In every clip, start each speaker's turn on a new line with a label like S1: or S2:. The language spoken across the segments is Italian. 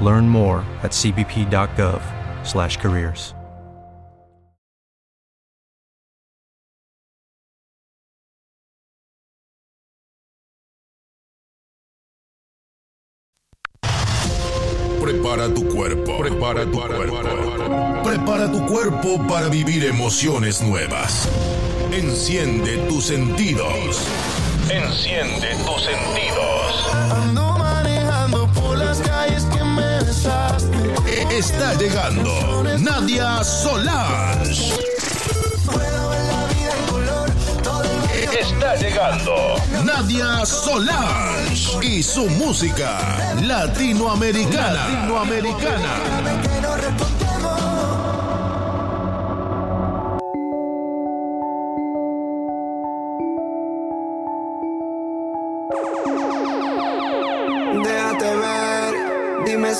S1: Learn more at cbp.gov/careers.
S2: Prepara tu cuerpo, prepara tu cuerpo. Prepara tu cuerpo para vivir emociones nuevas. Enciende tus sentidos. Enciende tus sentidos. Está llegando Nadia Solange.
S3: Puedo ver la vida en color. Todo el barrio
S2: Está llegando Nadia Solange y su música latinoamericana. Latinoamericana.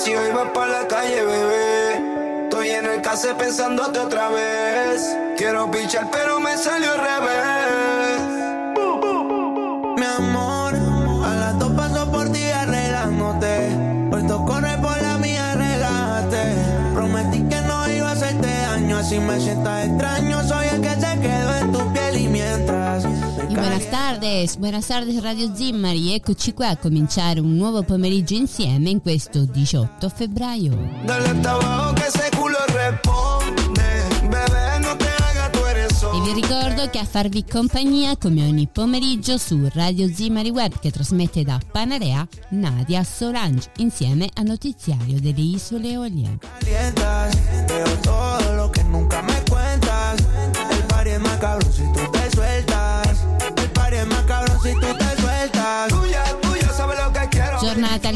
S3: Si hoy vas para la calle, bebé. Estoy en el case pensándote otra vez. Quiero pichar, pero me salió al revés. Mi amor, a las dos paso por ti arreglándote. Puesto corre por la mía, relájate. Prometí que no iba a hacerte daño, así me sientas
S4: tardes, buenas tardes Radio Zimmari, eccoci qua a cominciare un nuovo pomeriggio insieme in questo 18 febbraio. E vi ricordo che a farvi compagnia come ogni pomeriggio su Radio Zimmari Web che trasmette da Panarea Nadia Solange insieme al notiziario delle Isole Eolie.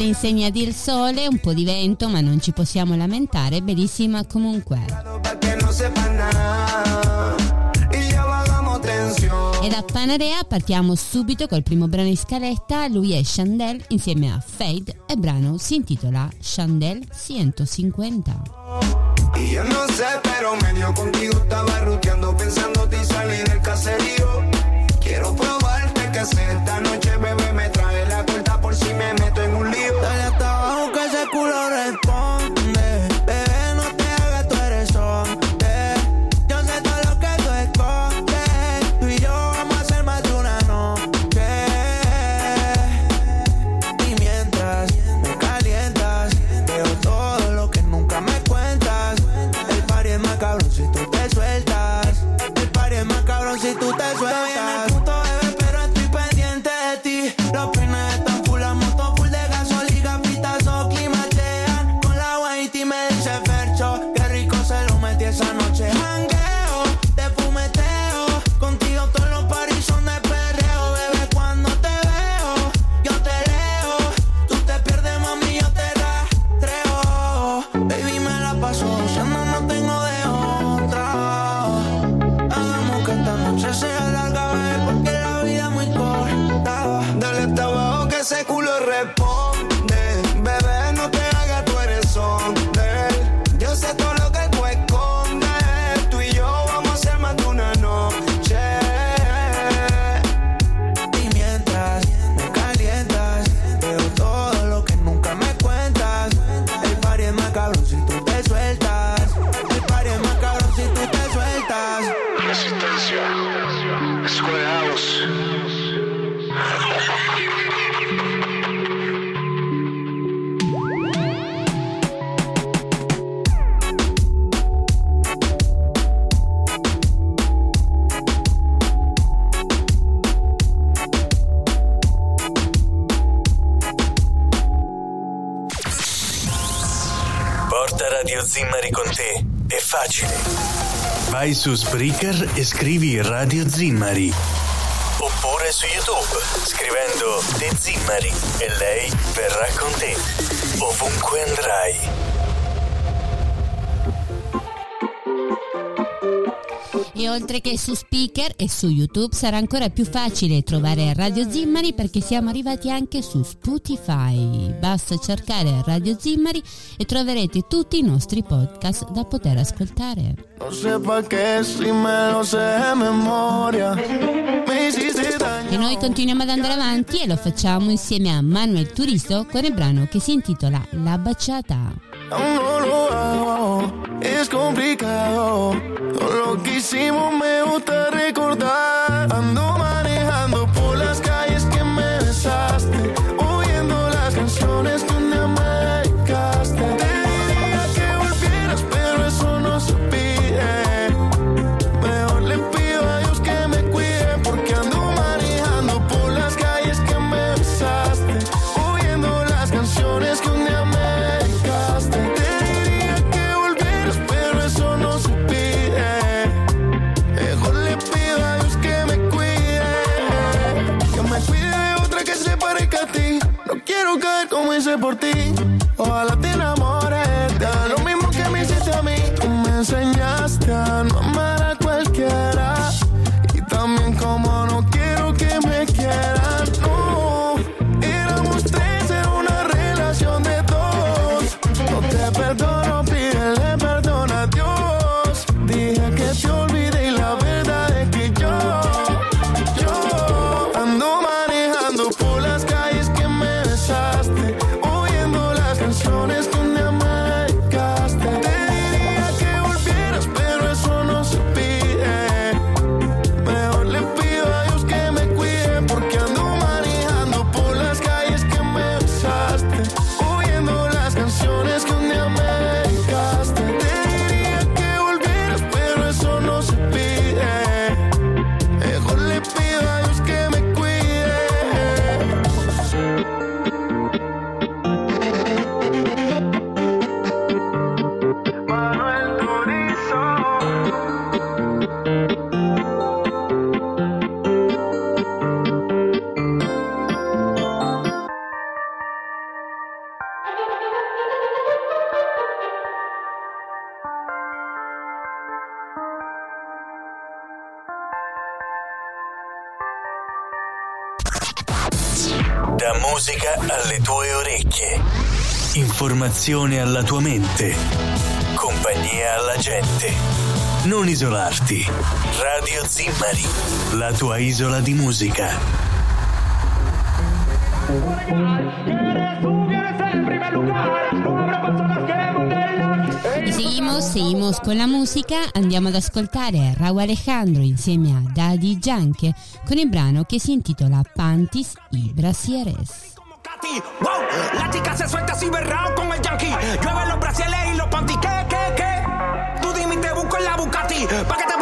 S4: Giornata all'insegna del sole, un po' di vento ma non ci possiamo lamentare, bellissima comunque. E da Panarea partiamo subito col primo brano in scaletta, lui è Chandel insieme a Fade e il brano si intitola Chandel 150.
S3: Y yo no sé, pero medio contigo estaba ruteando, pensándote
S5: Vai su Spreaker e scrivi Radio Zimmari. Oppure su YouTube scrivendo The Zimmari e lei verrà con te. Ovunque andrai.
S4: E oltre che su speaker e su YouTube sarà ancora più facile trovare Radio Zimmari perché siamo arrivati anche su Spotify. Basta cercare Radio Zimmari e troverete tutti i nostri podcast da poter ascoltare. E noi continuiamo ad andare avanti e lo facciamo insieme a Manuel Turisto con il brano che si intitola La baciata.
S6: aún no lo hago, es complicado. Todo lo que hicimos me gusta recordar. Ando
S5: Da musica alle tue orecchie. Informazione alla tua mente. Compagnia alla gente. Non isolarti. Radio Zimmari. La tua isola di musica.
S4: Y seguimos, seguimos con la música, andiamo ad ascoltare Raúl Alejandro insieme a Daddy Yankee con il brano che si intitola Panties y Brasieres.
S7: Wow, la chica se suelta así berrao con el yankee. Llueve los brasiles y los panty, ¿qué, qué, qué? Tú dime y te busco en la Bugatti, pa' que te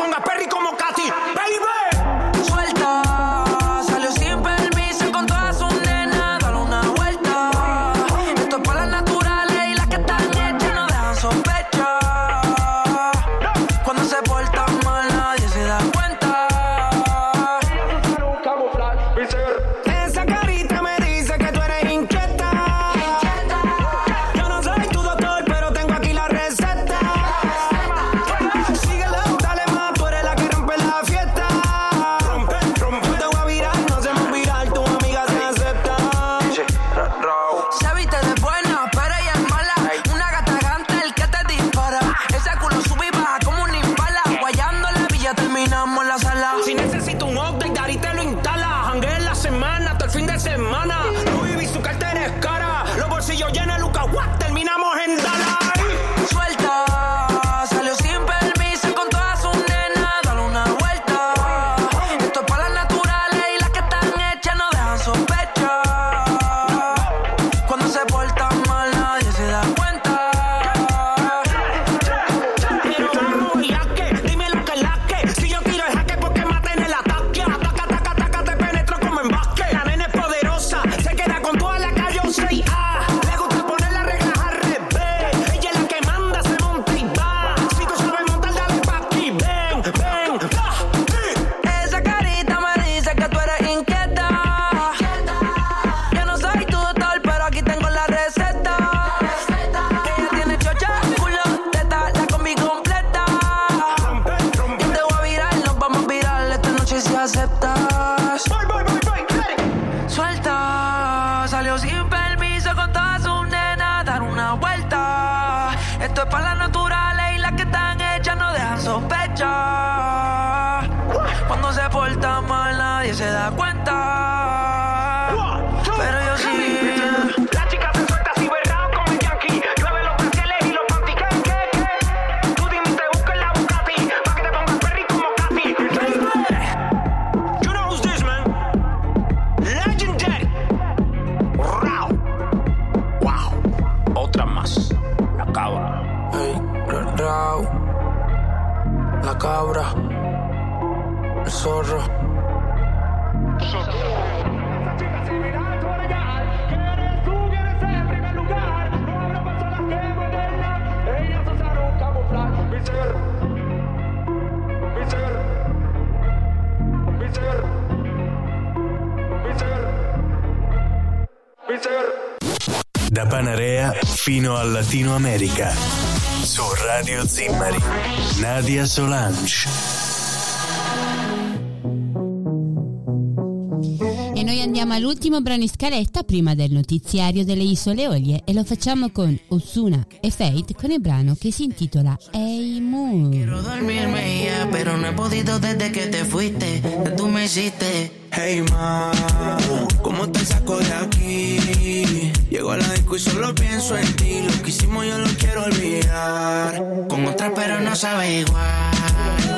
S3: Da
S5: Panarea fino al Latino America. Su Radio Zimmari. Nadia Solange.
S4: Noi andiamo all'ultimo brano in scaletta prima del notiziario delle Isole Olie e lo facciamo con Osuna e Fate con il brano che si intitola Hey Moon.
S3: Quiero dormirme ya, pero no he podido desde que te fuiste. Que tú me hiciste. Hey ma, ¿cómo te saco de aquí? Llego a la disco y solo pienso en ti. Lo que hicimos yo lo quiero olvidar. Con otra pero no sabe igual.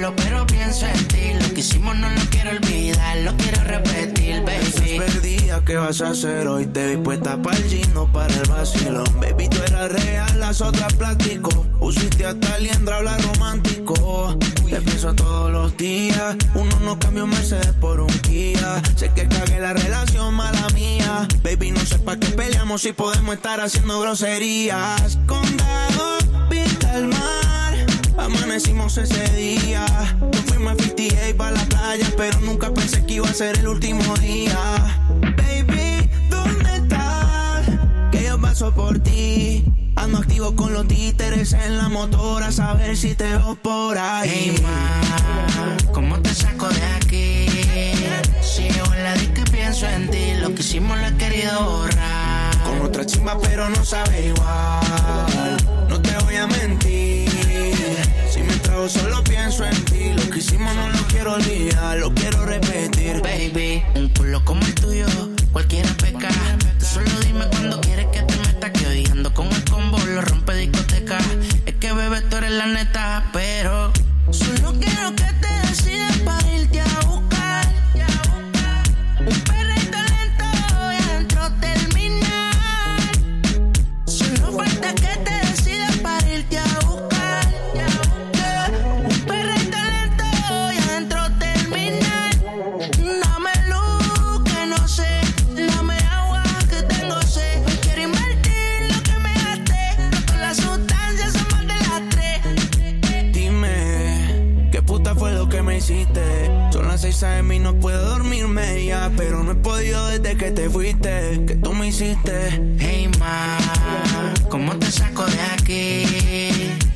S3: Culo pero pienso en ti. Lo que hicimos no lo quiero olvidar. Lo quiero repetir, baby. perdida, ¿qué vas a hacer hoy? Te vi puesta para el gino, para el vacilón. Baby, tú eras real, las otras plástico. Pusiste hasta liendra, habla romántico. Te pienso todos los días. Uno no cambia un Mercedes por un Kia. Sé que cagué la relación, mala mía. Baby, no sé pa' qué peleamos si podemos estar haciendo groserías. Condado, pinta el mar. Amanecimos ese día. Nos fuimos a 58 para la playa, pero nunca pensé que iba a ser el último día. Baby, ¿dónde estás? Que yo paso por ti. Ando activo con los títeres en la motora, a saber si te veo por ahí. Hey, ma, ¿cómo te saco de aquí? Sigo en la disco y pienso en ti. Lo que hicimos lo he querido borrar. Con otra chimba, pero no sabe igual. Lo quiero repetir. Baby, un culo como el tuyo, cualquiera peca. Tú solo dime cuando quieres que te meta. Que hoy con el combo, lo rompe discoteca. Es que bebé, tú eres la neta, Que tú me hiciste. Hey, ma, ¿cómo te saco de aquí?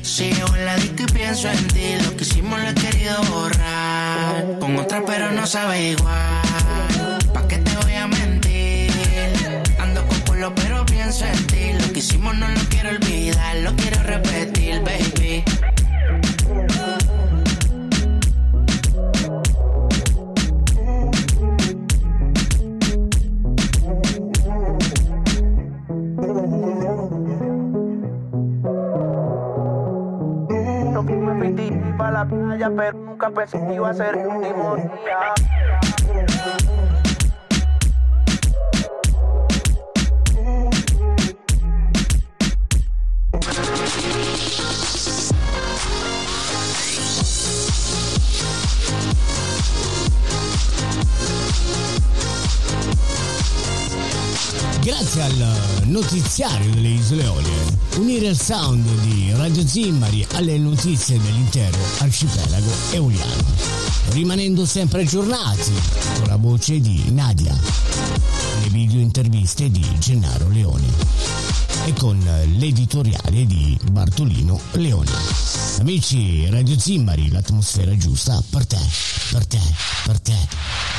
S3: Sigo en la disco y pienso en ti. Lo que hicimos lo he querido borrar. Con otra, pero no sabe igual. ¿Pa' qué te voy a mentir? Ando con culo, pero pienso en ti. Lo que hicimos no lo quiero olvidar. Lo quiero repetir, la playa, pero nunca pensé que iba a ser último día.
S8: Grazie al notiziario delle Isole Eolie, unire il sound di Radio Zimmari alle notizie dell'intero arcipelago eoliano, rimanendo sempre aggiornati con la voce di Nadia, le video interviste di Gennaro Leone e con l'editoriale di Bartolino Leone. Amici Radio Zimmari, l'atmosfera giusta per te, per te, per te.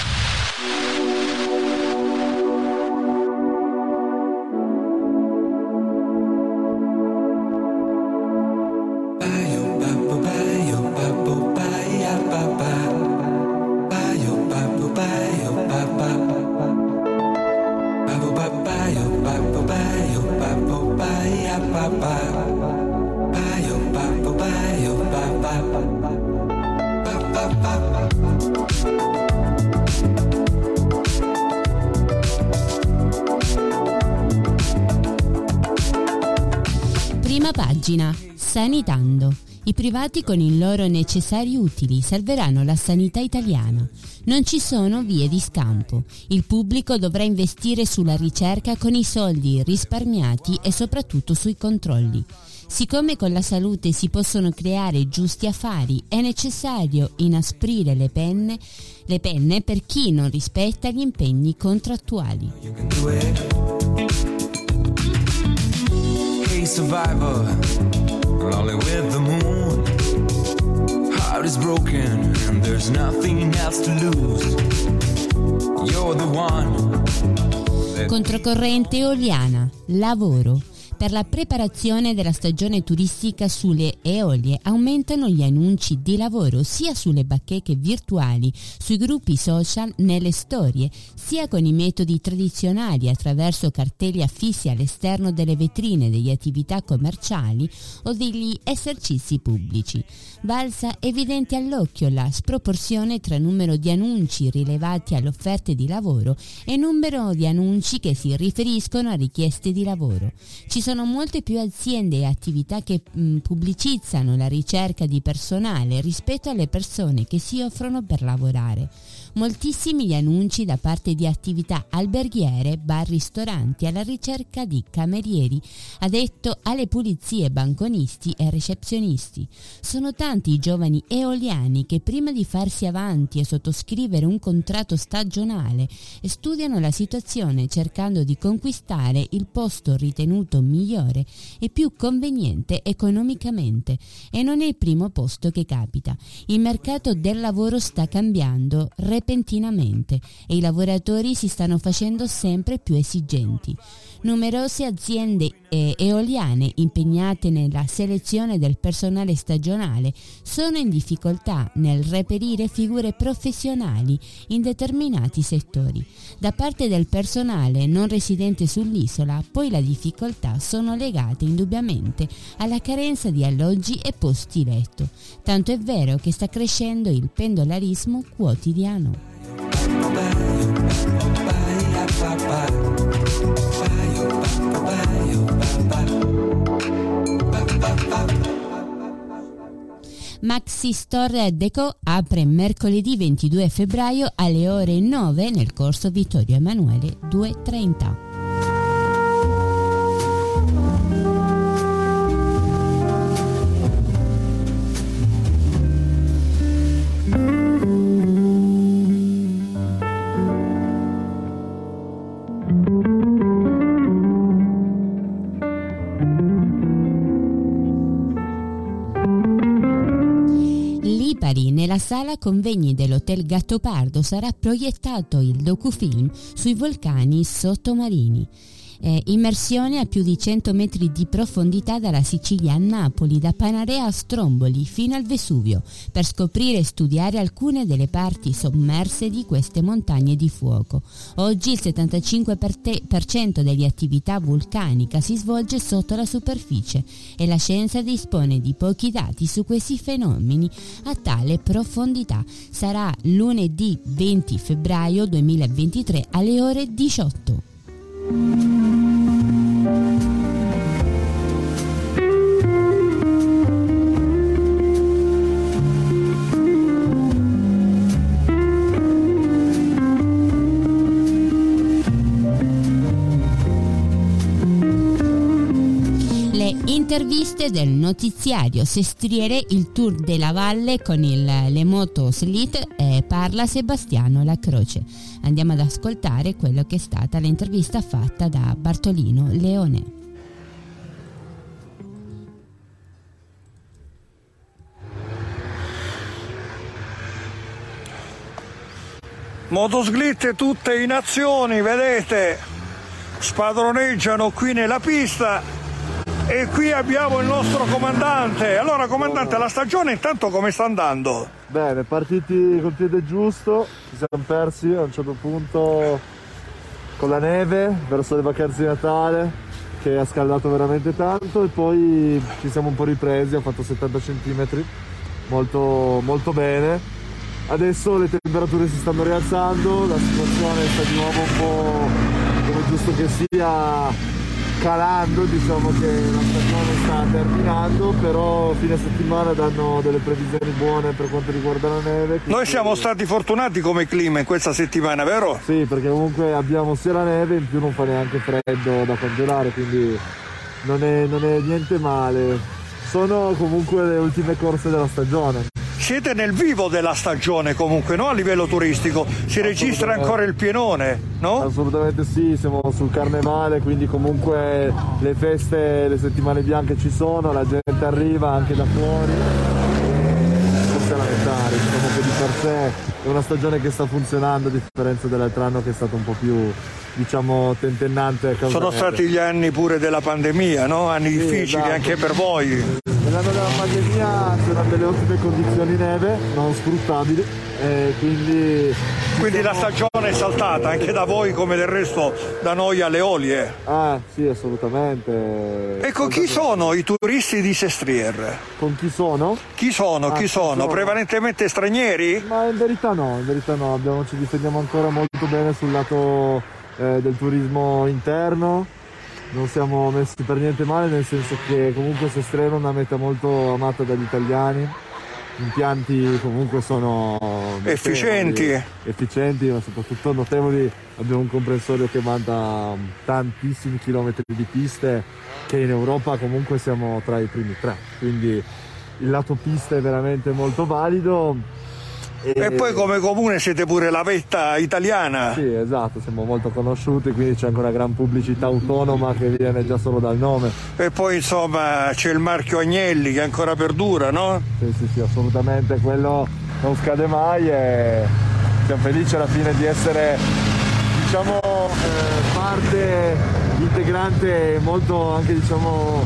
S4: I privati con i loro necessari utili salveranno la sanità italiana. Non ci sono vie di scampo. Il pubblico dovrà investire sulla ricerca con i soldi risparmiati e soprattutto sui controlli. Siccome con la salute si possono creare giusti affari, è necessario inasprire le penne, le penne per chi non rispetta gli impegni contrattuali.
S9: Hey lonely with the moon. Heart is broken and there's nothing else to lose. You're the one.
S4: Controcorrente Eoliana, lavoro. Per la preparazione della stagione turistica sulle Eolie aumentano gli annunci di lavoro sia sulle bacheche virtuali, sui gruppi social, nelle storie, sia con i metodi tradizionali attraverso cartelli affissi all'esterno delle vetrine delle attività commerciali o degli esercizi pubblici. Balza evidente all'occhio la sproporzione tra numero di annunci rilevati alle offerte di lavoro e numero di annunci che si riferiscono a richieste di lavoro. Ci sono molte più aziende e attività che mh, pubblicizzano la ricerca di personale rispetto alle persone che si offrono per lavorare. Moltissimi gli annunci da parte di attività alberghiere, bar, ristoranti alla ricerca di camerieri, addetto alle pulizie, banconisti e recepzionisti. Sono tanti i giovani eoliani che prima di farsi avanti e sottoscrivere un contratto stagionale studiano la situazione cercando di conquistare il posto ritenuto migliore e più conveniente economicamente e non è il primo posto che capita. Il mercato del lavoro sta cambiando repentinamente e i lavoratori si stanno facendo sempre più esigenti. Numerose aziende eh, eoliane impegnate nella selezione del personale stagionale sono in difficoltà nel reperire figure professionali in determinati settori. Da parte del personale non residente sull'isola, poi le difficoltà sono legate indubbiamente alla carenza di alloggi e posti letto. Tanto è vero che sta crescendo il pendolarismo quotidiano. Maxi Store Deco apre mercoledì 22 febbraio alle ore 9 nel corso Vittorio Emanuele 230. Sala convegni dell'Hotel Gattopardo sarà proiettato il docufilm sui vulcani sottomarini. Eh, immersione a più di 100 metri di profondità dalla Sicilia a Napoli, da Panarea a Stromboli fino al Vesuvio, per scoprire e studiare alcune delle parti sommerse di queste montagne di fuoco. Oggi il 75% delle attività vulcanica si svolge sotto la superficie e la scienza dispone di pochi dati su questi fenomeni a tale profondità. Sarà lunedì 20 febbraio 2023 alle ore 18. Interviste del notiziario Sestriere, il tour della valle con il, le moto slit e parla Sebastiano La Croce. Andiamo ad ascoltare quello che è stata l'intervista fatta da Bartolino Leone.
S10: Motosglitte tutte in azioni, vedete, spadroneggiano qui nella pista e qui abbiamo il nostro comandante. Allora comandante, la stagione intanto come sta andando?
S11: Bene, partiti col piede giusto, ci siamo persi a un certo punto con la neve verso le vacanze di Natale che ha scaldato veramente tanto e poi ci siamo un po' ripresi, ho fatto 70 cm molto, molto bene. Adesso le temperature si stanno rialzando, la situazione sta di nuovo un po' come giusto che sia calando, diciamo che la stagione sta terminando, però fine settimana danno delle previsioni buone per quanto riguarda la neve.
S10: Noi siamo stati fortunati come clima in questa settimana, vero?
S11: Sì, perché comunque abbiamo sia la neve, in più non fa neanche freddo da congelare, quindi non è, non è niente male. Sono comunque le ultime corse della stagione.
S10: Siete nel vivo della stagione comunque, no? A livello turistico. Si registra ancora il pienone, no?
S11: Assolutamente sì, siamo sul carnevale, quindi comunque le feste, le settimane bianche ci sono, la gente arriva anche da fuori. diciamo che di per sé è una stagione che sta funzionando a differenza dell'altro anno che è stato un po' più diciamo tentennante
S10: Sono stati gli anni pure della pandemia, no? Anni
S11: Sì,
S10: difficili
S11: esatto.
S10: anche per voi.
S11: Nell'anno della pandemia c'erano delle ottime condizioni neve, non sfruttabili, e quindi...
S10: Quindi la stagione è saltata anche da voi come del resto da noi alle olie.
S11: Ah, sì, assolutamente.
S10: Ecco, chi sono i turisti di Sestriere?
S11: Con chi sono?
S10: Chi sono?
S11: Ah,
S10: chi
S11: chi
S10: sono?
S11: sono?
S10: Prevalentemente stranieri?
S11: Ma in verità no, in verità no, abbiamo, ci difendiamo ancora molto bene sul lato eh, del turismo interno, non siamo messi per niente male nel senso che comunque Sestriere è una meta molto amata dagli italiani, gli impianti comunque sono
S10: Efficienti.
S11: efficienti ma soprattutto notevoli, abbiamo un comprensorio che manda tantissimi chilometri di piste che in Europa comunque siamo tra i primi tre, quindi il lato pista è veramente molto valido.
S10: E poi come comune siete pure la vetta italiana.
S11: Sì, esatto, siamo molto conosciuti, quindi c'è anche una gran pubblicità autonoma che viene già solo dal nome.
S10: E poi insomma c'è il marchio Agnelli che ancora perdura, no?
S11: Sì, sì, sì, assolutamente, quello non scade mai e siamo felici alla fine di essere, diciamo, eh, parte integrante molto anche, diciamo,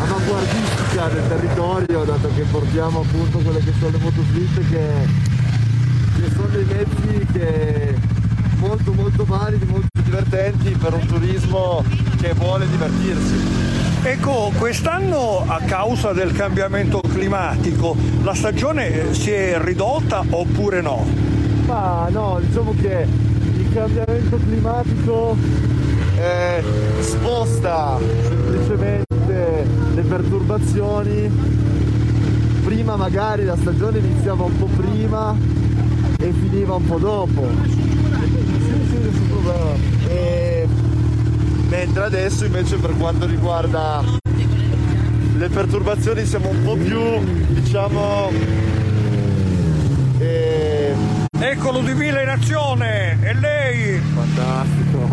S11: avanguardistica del territorio, dato che portiamo appunto quelle che sono le motoslitte che, che sono dei mezzi che molto molto validi, molto divertenti per un turismo che vuole divertirsi.
S10: Ecco, quest'anno a causa del cambiamento climatico la stagione si è ridotta oppure no?
S11: Ma no, diciamo che il cambiamento climatico eh, sposta semplicemente le perturbazioni. Prima magari la stagione iniziava un po' prima e finiva un po' dopo. E mentre adesso invece per quanto riguarda le perturbazioni siamo un po' più, diciamo, eh,
S10: Ecco Ludmilla in azione! E lei?
S11: Fantastico.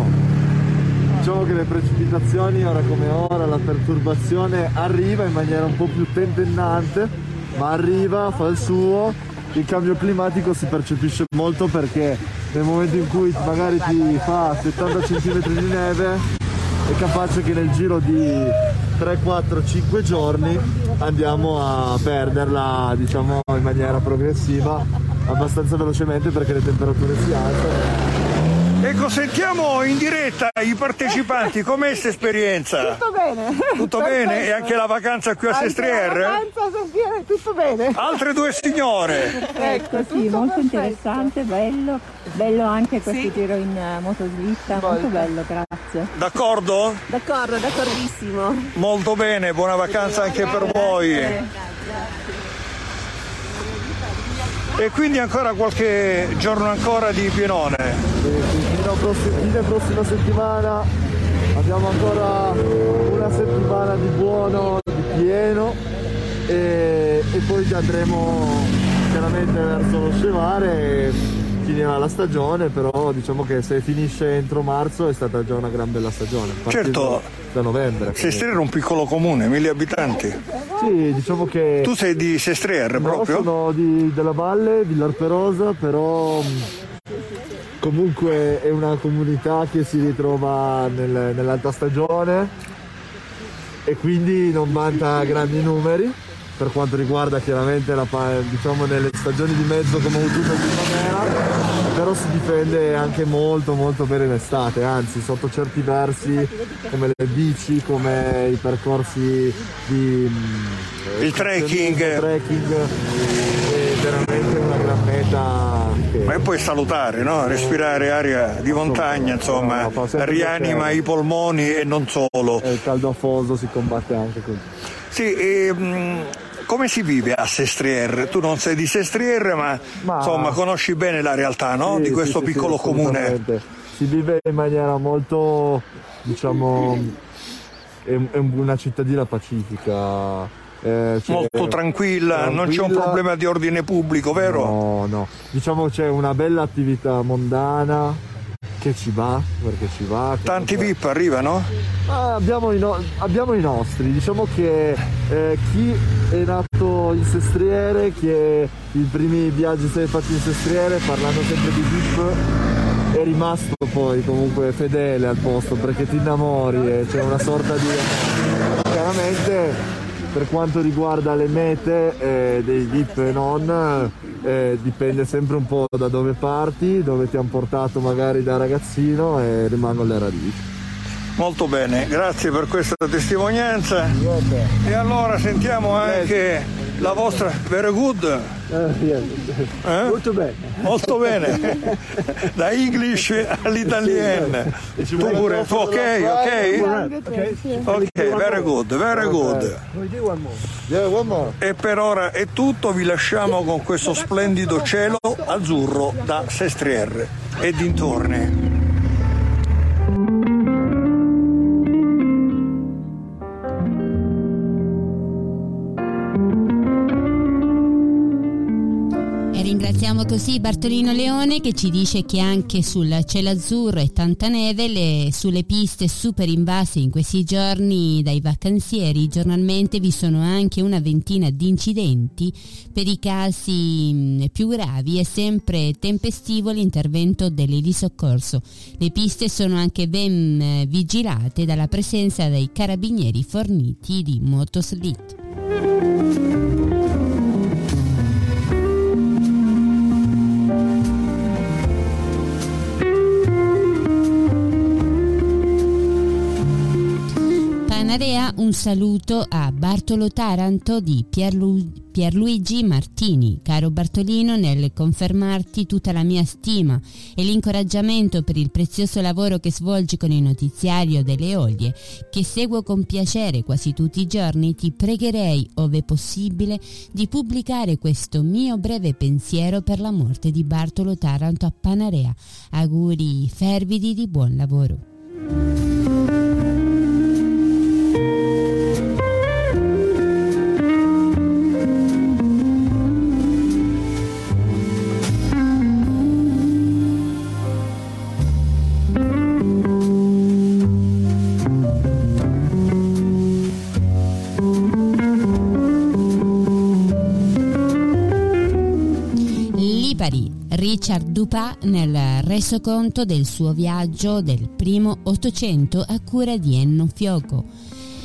S11: Diciamo che le precipitazioni ora come ora, la perturbazione arriva in maniera un po' più tentennante, ma arriva, fa il suo. Il cambio climatico si percepisce molto perché nel momento in cui magari ti fa 70 cm di neve è capace che nel giro di 3, 4, 5 giorni andiamo a perderla diciamo in maniera progressiva abbastanza velocemente perché le temperature si alzano
S10: Ecco, sentiamo in diretta i partecipanti, com'è questa esperienza?
S12: Tutto bene.
S10: Tutto bene? E anche la vacanza qui a
S12: Anche
S10: Sestriere?
S12: la vacanza a Sestriere, tutto bene.
S10: Altre due signore!
S12: Ecco,
S13: Sì, molto interessante, bello, bello anche questo giro in eh, motoslitta, molto bello, grazie.
S10: D'accordo?
S13: D'accordo, d'accordissimo.
S10: Molto bene, buona vacanza anche per voi. E quindi ancora qualche giorno ancora di pienone.
S11: fino a prossima, settimana abbiamo ancora una settimana di buono, di pieno e, e poi andremo chiaramente verso lo scevare e finirà la stagione, però diciamo che se finisce entro marzo è stata già una gran bella stagione.
S10: Certo.
S11: Da novembre.
S10: Sestriere è un piccolo comune, mille abitanti.
S11: Sì, diciamo che...
S10: Tu sei di Sestriere
S11: No,
S10: proprio?
S11: sono di- della Valle, Villarperosa, però mh, comunque è una comunità che si ritrova nel- nell'alta stagione e quindi non vanta grandi numeri per quanto riguarda chiaramente la, diciamo nelle stagioni di mezzo come autunno e primavera però si difende anche molto molto bene l'estate, anzi sotto certi versi come le bici, come i percorsi di mm,
S10: Il trekking.
S11: trekking è veramente una gran meta che
S10: Ma puoi salutare, no? Respirare aria di montagna, insomma,
S11: No,
S10: rianima i polmoni e non solo.
S11: il caldo afoso si combatte anche così.
S10: Sì, e, mm, come si vive a Sestriere? Tu non sei di Sestriere, ma,
S11: Ma-
S10: insomma conosci bene la realtà no?
S11: Sì,
S10: di
S11: sì,
S10: questo
S11: sì, sì,
S10: piccolo comune.
S11: assolutamente. Si vive in maniera molto, diciamo, è, è una cittadina pacifica. eh,
S10: Molto tranquilla, non c'è un
S11: tranquilla.
S10: problema di ordine pubblico, vero?
S11: No, no. Diciamo c'è una bella attività mondana che ci va, perché ci va.
S10: Tanti
S11: comunque-
S10: VIP arrivano?
S11: Ah, abbiamo, i no- abbiamo i nostri, diciamo che eh, chi è nato in Sestriere, che i primi viaggi si è fatti in Sestriere, parlando sempre di VIP, è rimasto poi comunque fedele al posto perché ti innamori e c'è una sorta di... Chiaramente per quanto riguarda le mete eh, dei VIP e non, eh, dipende sempre un po' da dove parti, dove ti hanno portato magari da ragazzino e rimangono le radici.
S10: Molto bene, grazie per questa testimonianza. E allora sentiamo anche la vostra very good. Eh?
S11: Molto bene.
S10: Molto bene. Da English all'italiano. Tu pure, ok, ok? Ok, very good, very good. E per ora è tutto, vi lasciamo con questo splendido cielo azzurro da Sestriere e dintorni.
S4: Così Bartolino Leone che ci dice che anche sul cielo azzurro e tanta neve, le- sulle piste super invase in questi giorni dai vacanzieri, giornalmente vi sono anche una ventina di incidenti. Per i casi mh, più gravi è sempre tempestivo l'intervento delle soccorso. Le piste sono anche ben eh, vigilate dalla presenza dei carabinieri forniti di motoslit. Panarea un saluto a Bartolo Taranto di Pierlu- Pierluigi Martini. Caro Bartolino, nel confermarti tutta la mia stima e l'incoraggiamento per il prezioso lavoro che svolgi con il notiziario delle Olie, che seguo con piacere quasi tutti i giorni, ti pregherei, ove possibile, di pubblicare questo mio breve pensiero per la morte di Bartolo Taranto a Panarea. Auguri fervidi di buon lavoro. Richard Dupin nel resoconto del suo viaggio del primo Ottocento a cura di Enno Fioco.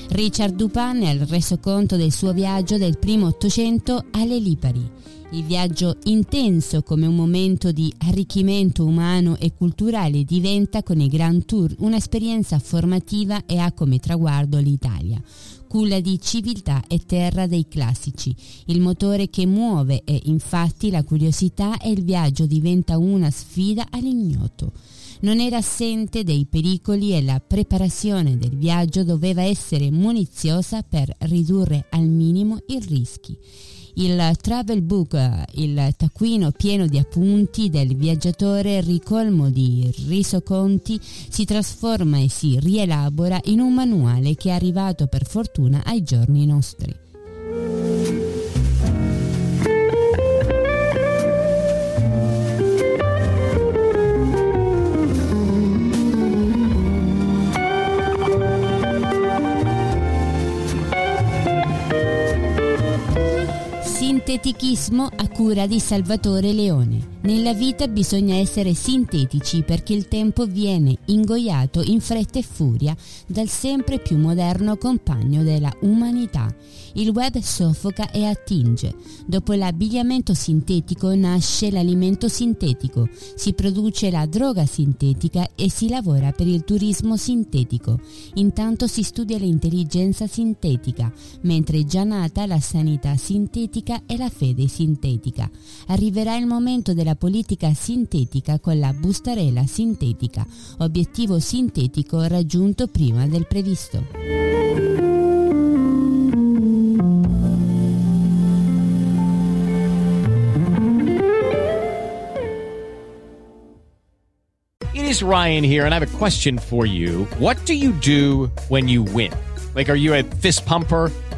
S4: Richard Dupin nel resoconto del suo viaggio del primo Ottocento alle Lipari. Il viaggio intenso come un momento di arricchimento umano e culturale diventa con i Grand Tour un'esperienza formativa e ha come traguardo l'Italia culla di civiltà e terra dei classici. Il motore che muove è infatti la curiosità e il viaggio diventa una sfida all'ignoto. Non era assente dei pericoli e la preparazione del viaggio doveva essere muniziosa per ridurre al minimo i rischi. Il travel book, il taccuino pieno di appunti del viaggiatore ricolmo di risoconti, si trasforma e si rielabora in un manuale che è arrivato per fortuna ai giorni nostri. Sintetichismo a cura di Salvatore Leone. Nella vita bisogna essere sintetici perché il tempo viene ingoiato in fretta e furia dal sempre più moderno compagno della umanità. Il web soffoca e attinge. Dopo l'abbigliamento sintetico nasce l'alimento sintetico, si produce la droga sintetica e si lavora per il turismo sintetico. Intanto si studia l'intelligenza sintetica, mentre è già nata la sanità sintetica e la fede sintetica. Arriverà il momento della politica sintetica con la bustarella sintetica, obiettivo sintetico raggiunto prima del previsto.
S14: It is Ryan here, and I have a question for you. What do you do when you win? Like, are you a fist pumper?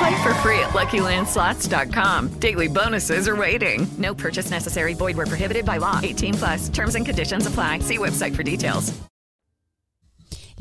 S15: Play for free at LuckyLandSlots.com. Daily bonuses are waiting. No purchase necessary. Void were prohibited by law. 18 plus. Terms and conditions apply. See website for details.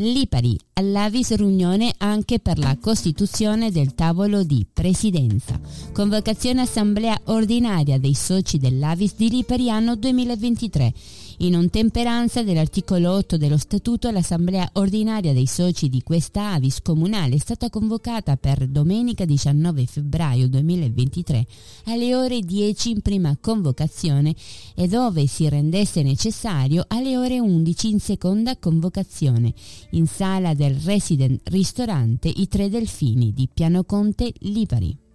S4: Lipari, all'Avis riunione anche per la costituzione del tavolo di presidenza. Convocazione assemblea ordinaria dei soci dell'Avis di Lipari anno 2023. In ottemperanza dell'articolo 8 dello statuto, l'assemblea ordinaria dei soci di questa Avis comunale è stata convocata per domenica 19 febbraio 2023 alle ore 10 in prima convocazione e dove si rendesse necessario alle ore 11 in seconda convocazione in sala del Resident Ristorante I Tre Delfini di Piano Conte Lipari.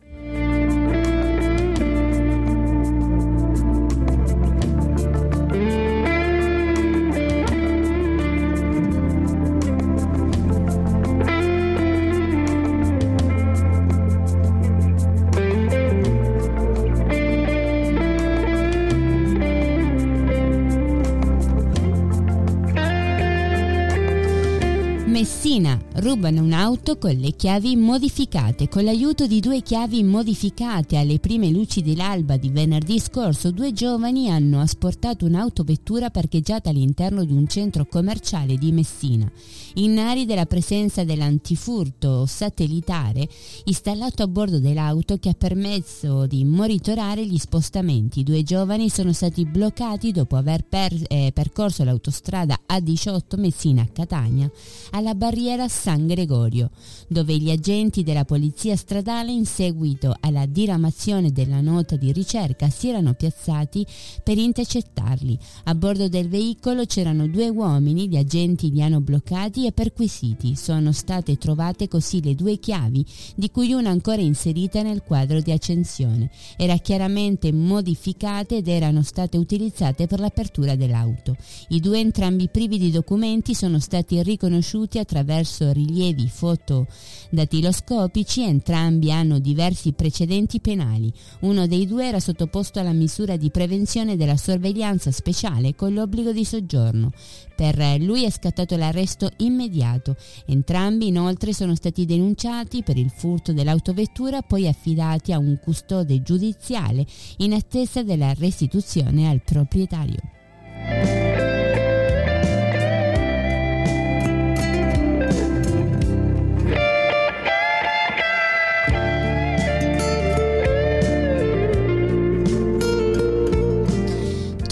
S4: Messina rubano un'auto con le chiavi modificate. Con l'aiuto di due chiavi modificate alle prime luci dell'alba di venerdì scorso, due giovani hanno asportato un'autovettura parcheggiata all'interno di un centro commerciale di Messina. Ignari della presenza dell'antifurto satellitare installato a bordo dell'auto che ha permesso di monitorare gli spostamenti. I due giovani sono stati bloccati dopo aver per- eh, percorso l'autostrada A18 Messina-Catania alla barriera San Gregorio, dove gli agenti della polizia stradale in seguito alla diramazione della nota di ricerca si erano piazzati per intercettarli. A bordo del veicolo c'erano due uomini, gli agenti li hanno bloccati e perquisiti. Sono state trovate così le due chiavi, di cui una ancora inserita nel quadro di accensione. Era chiaramente modificate ed erano state utilizzate per l'apertura dell'auto. I due entrambi privi di documenti sono stati riconosciuti attraverso rilievi fotodatiloscopici, entrambi hanno diversi precedenti penali. Uno dei due era sottoposto alla misura di prevenzione della sorveglianza speciale con l'obbligo di soggiorno. Per lui è scattato l'arresto immediato. Entrambi inoltre sono stati denunciati per il furto dell'autovettura poi affidati a un custode giudiziale in attesa della restituzione al proprietario.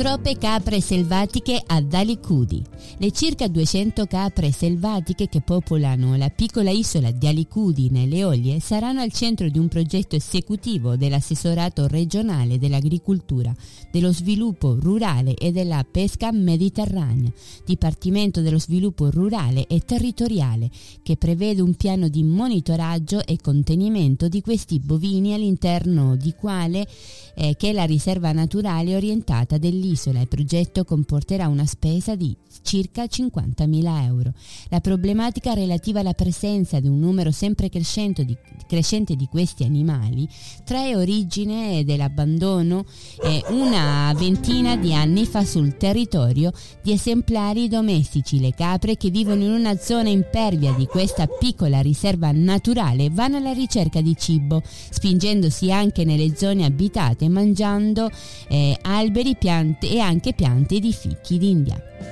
S4: Troppe capre selvatiche a Dalicudi. Le circa 200 capre selvatiche che popolano la piccola isola di Alicudi nelle Olie saranno al centro di un progetto esecutivo dell'assessorato regionale dell'agricoltura, dello sviluppo rurale e della pesca mediterranea, Dipartimento dello sviluppo rurale e territoriale, che prevede un piano di monitoraggio e contenimento di questi bovini all'interno di quale eh, che è la riserva naturale orientata dell'isola. Il progetto comporterà una spesa di circa 50.000 euro. La problematica relativa alla presenza di un numero sempre crescente di, crescente di questi animali trae origine dell'abbandono eh, una ventina di anni fa sul territorio di esemplari domestici. Le capre che vivono in una zona impervia di questa piccola riserva naturale vanno alla ricerca di cibo, spingendosi anche nelle zone abitate mangiando eh, alberi, piante e anche piante di fichi d'India.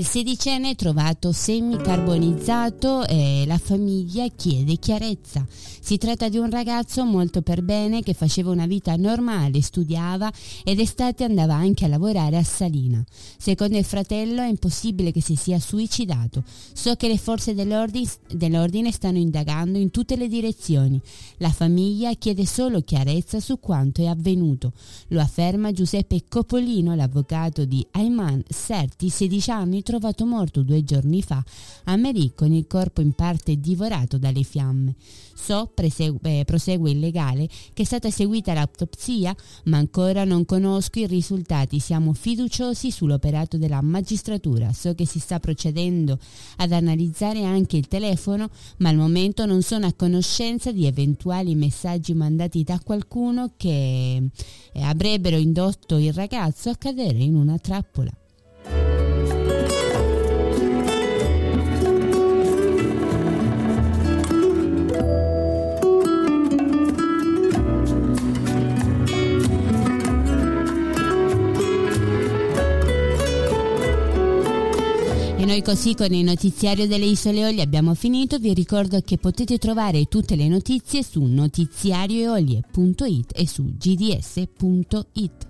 S4: Il sedicenne è trovato semicarbonizzato e la famiglia chiede chiarezza. Si tratta di un ragazzo molto per bene che faceva una vita normale, studiava ed estate andava anche a lavorare a Salina. Secondo il fratello è impossibile che si sia suicidato. So che le forze dell'ordine, dell'ordine stanno indagando in tutte le direzioni. La famiglia chiede solo chiarezza su quanto è avvenuto. Lo afferma Giuseppe Copolino, l'avvocato di Ayman Serti, 16 anni trovato morto due giorni fa a Merì con il corpo in parte divorato dalle fiamme. So, presegue, eh, prosegue il legale, che è stata eseguita l'autopsia, ma ancora non conosco i risultati. Siamo fiduciosi sull'operato della magistratura. So che si sta procedendo ad analizzare anche il telefono, ma al momento non sono a conoscenza di eventuali messaggi mandati da qualcuno che eh, avrebbero indotto il ragazzo a cadere in una trappola. E noi così con il notiziario delle Isole Olie abbiamo finito. Vi ricordo che potete trovare tutte le notizie su notiziarioeolie.it e su gds.it.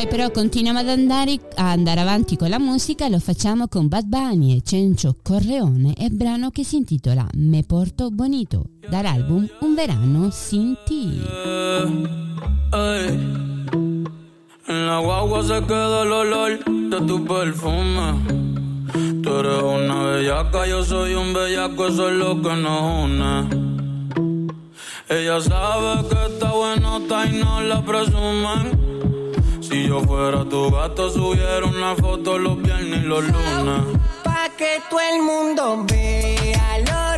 S4: Noi però continuiamo ad andare, a andare avanti con la musica, lo facciamo con Bad Bunny e Cencio Corleone e brano che si intitola Me Porto Bonito dall'album Un verano sin ti.
S16: Ey. En la guagua se queda el olor de tu perfume. Tú eres una bellaca, yo soy un bellaco, eso es lo que nos une. Ella sabe que está buenota y no la presumen. Si yo fuera tu gato, subiera una foto los viernes y los lunes.
S17: Pa' que todo el mundo vea lo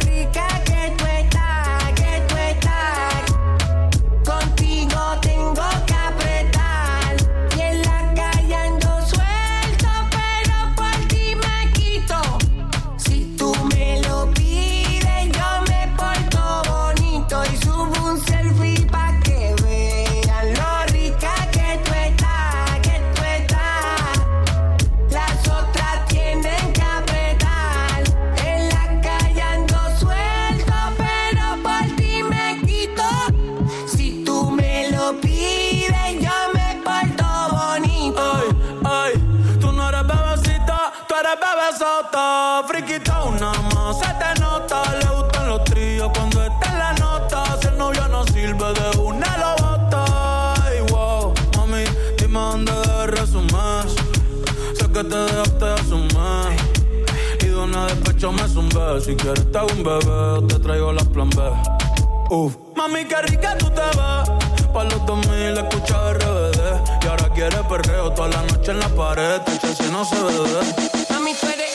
S16: te dejaste de asumir. Y de una despecho me zumbé. Si quieres te hago un bebé, te traigo las plan B. Uf. Mami, qué rica tú te vas. Pa' los 2000 escucha RBD. Y ahora quieres perreo toda la noche en la pared. Te si no se ve.
S17: Mami, tú eres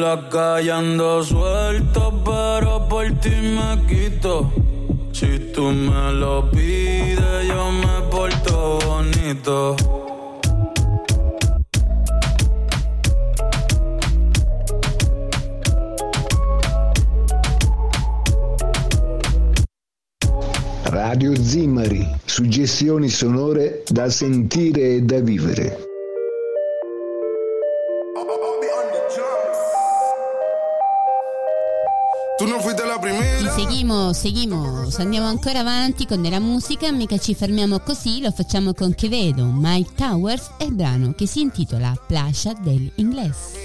S17: la
S16: calle ando suelto, pero por ti me quito. Si tú me lo pides, yo me porto bonito.
S18: Radio Zimari, suggestioni sonore da sentire e da vivere.
S6: Andiamo,
S4: seguimos, andiamo ancora avanti con della musica, mica ci fermiamo così, lo facciamo con Che Vedo, Mike Towers e il brano che si intitola Playa dell'Inglese.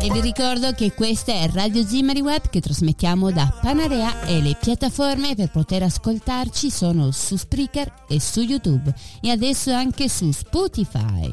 S4: E vi ricordo che questa è Radio Zimari Web che trasmettiamo da Panarea e le piattaforme per poter ascoltarci sono su Spreaker e su YouTube e adesso anche su Spotify.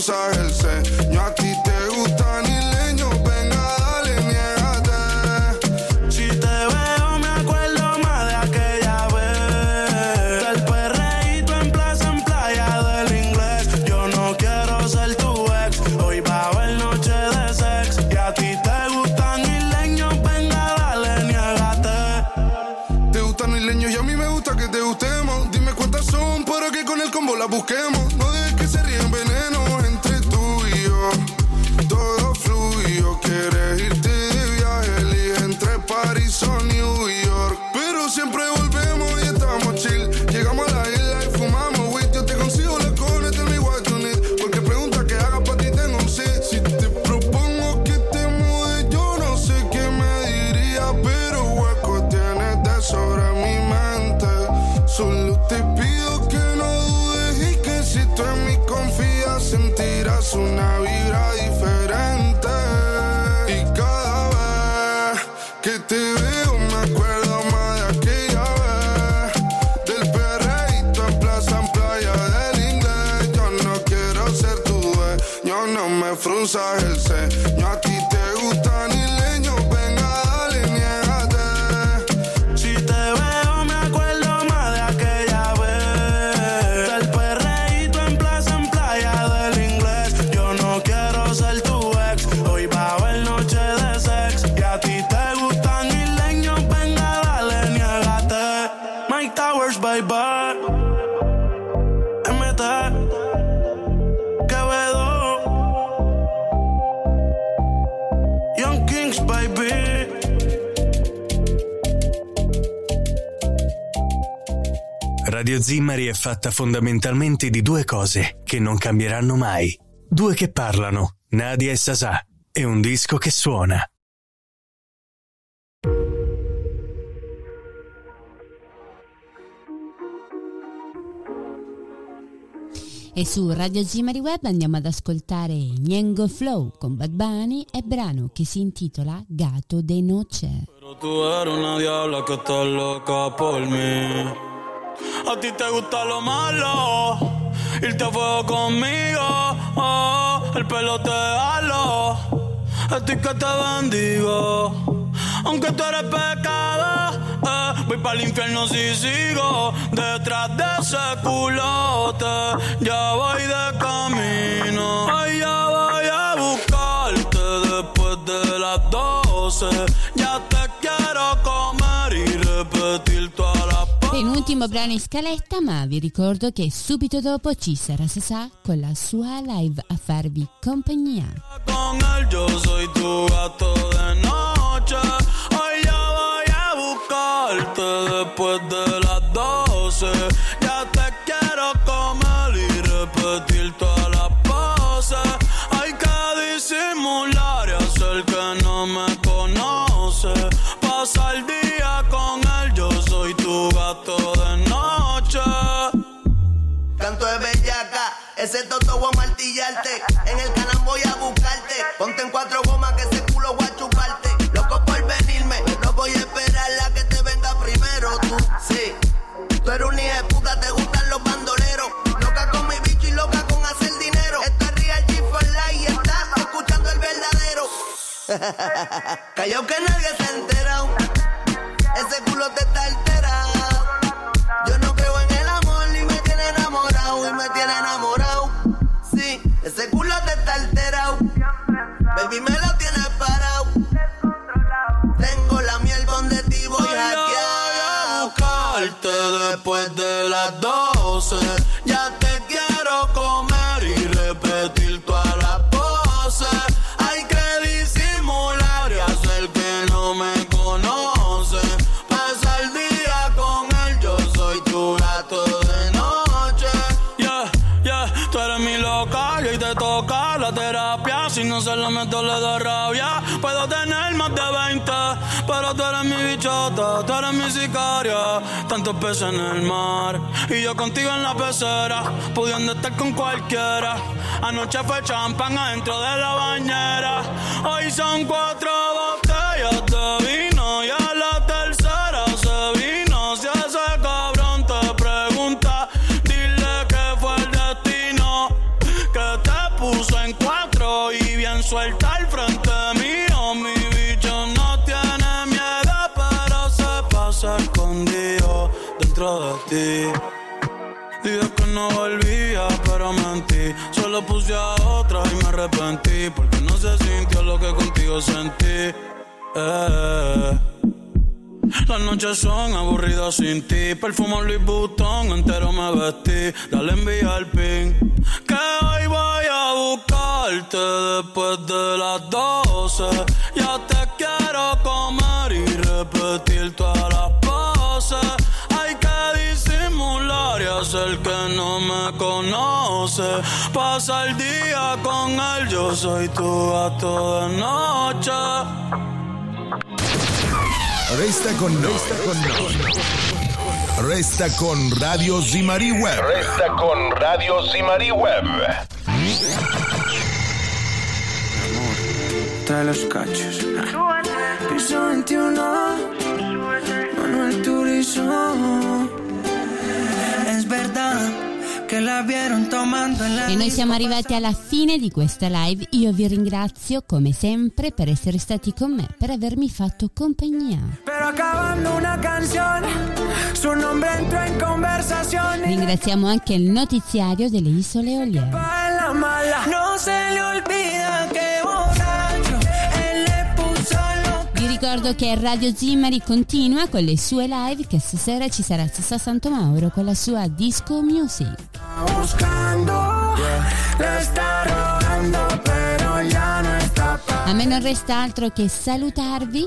S19: sorry.
S5: Radio Zimmari è fatta fondamentalmente di due cose che non cambieranno mai. Due che parlano, Nadia e Sasà, e un disco che suona.
S4: E su Radio Zimari Web andiamo ad ascoltare Niengo Flow con Bad Bunny e brano che si intitola Gato de Noche.
S16: Pero tú eres una diabla que está loca por mí. A ti te gusta lo malo, irte a fuego conmigo. oh, el pelo te halo, a ti que te bendigo. Aunque tú eres pecado, eh, voy para el infierno si sigo detrás de ese culote. Ya voy de camino, ay, ya voy a buscarte después de las 12.
S4: Penultimo brano in scaletta, ma vi ricordo che subito dopo ci sarà Sasà con la sua live a farvi compagnia.
S16: Después de las 12. Ya te quiero comer y repetir todas peces en el mar y yo contigo en la pecera, pudiendo estar con cualquiera. Anoche fue champán adentro de la bañera. Hoy son cuatro botellas de vino Eh. Las noches son aburridas sin ti. Perfumo Louis Vuitton, entero me vestí. Dale envía el pin. Que hoy voy a buscarte después de las 12. Ya te quiero comer y repetir todas las poses. Hay que disimular y hacer que no me conoce. Pasa el día con él, yo soy tu gato de noche.
S2: Resta con noi. Resta con Radio Zimari Web. Resta con Radio Zimari Web.
S3: Trae los cachos. Piso 21, Manuel Turizo. Es verdad
S4: E noi siamo arrivati alla fine di questa live. Io vi ringrazio come sempre per essere stati con me, per avermi fatto compagnia. Ringraziamo anche il notiziario delle Isole Eolie. Ricordo che Radio Zimmari continua con le sue live, che stasera ci sarà Sassa Santomauro con la sua disco music. A me non resta altro che salutarvi,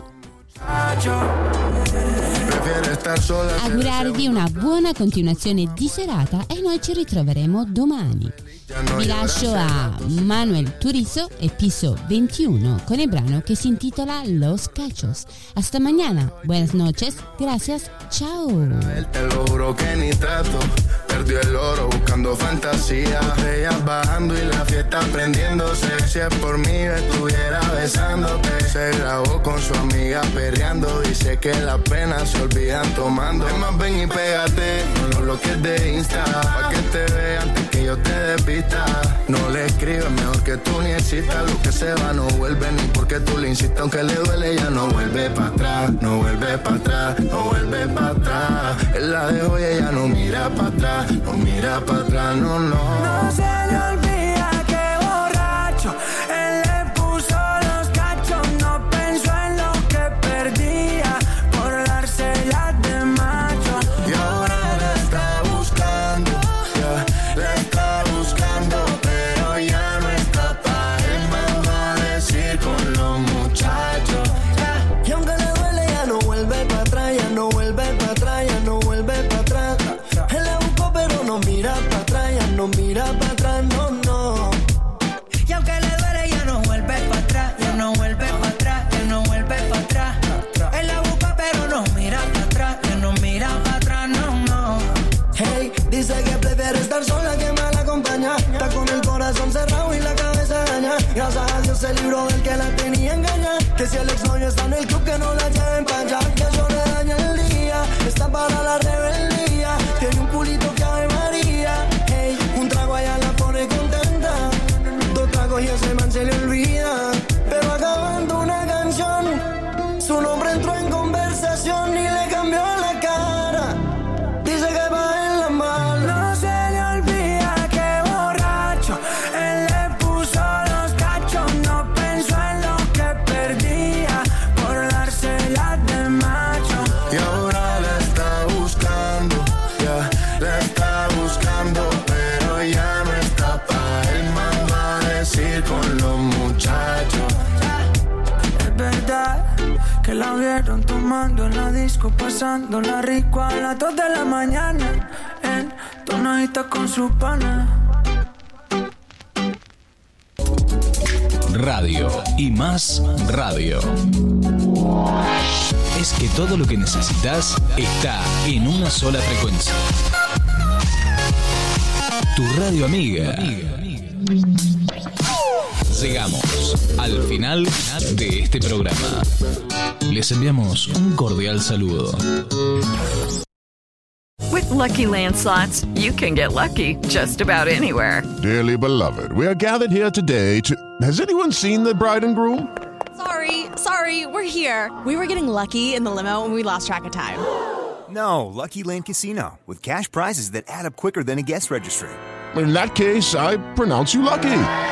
S4: augurarvi una buona continuazione di serata e noi ci ritroveremo domani. Vi lascio a Manuel Turizo e Piso 21 con il brano che si intitola Los Cachos. Hasta mañana. Buenas noches. Gracias. Ciao.
S6: Te lo juro que ni trato. Perdió el oro buscando fantasía. Ellas bajando y la fiesta prendiéndose. Si es por mí, estuviera besándote. Se grabó con su amiga perreando. Dice que las penas se olvidan tomando. Es más, ven y pégate. No lo bloques de Insta. Pa' que te vea antes que yo te despista. No le escribes mejor que tú ni existas. Lo que se va no vuelve ni porque tú le insistas. Aunque le duele, ya no vuelve para atrás. No vuelve para atrás. No vuelve para atrás. Él la dejó y ella no mira para atrás. No mira para atrás, no, no.
S3: Tomando en la disco, pasándola rico a las 2 de la mañana. En tonadita con su pana.
S20: Radio y más radio. Es que todo lo que necesitas está en una sola frecuencia. Tu radio amiga. Llegamos al final de este programa. Les enviamos un cordial saludo.
S15: With Lucky Land slots, you can get lucky just about anywhere.
S2: Dearly beloved, we are gathered here today to. Has anyone seen the bride and groom?
S21: Sorry, sorry, we're here. We were getting lucky in the limo and we lost track of time.
S22: No, Lucky Land Casino, with cash prizes that add up quicker than a guest registry.
S2: In that case, I pronounce you lucky.